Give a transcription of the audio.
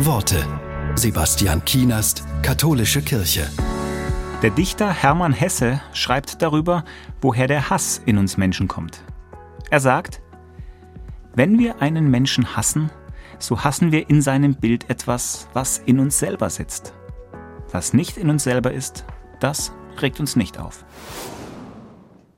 Worte. Sebastian Kienast, Katholische Kirche. Der Dichter Hermann Hesse schreibt darüber, woher der Hass in uns Menschen kommt. Er sagt, wenn wir einen Menschen hassen, so hassen wir in seinem Bild etwas, was in uns selber sitzt. Was nicht in uns selber ist, das regt uns nicht auf.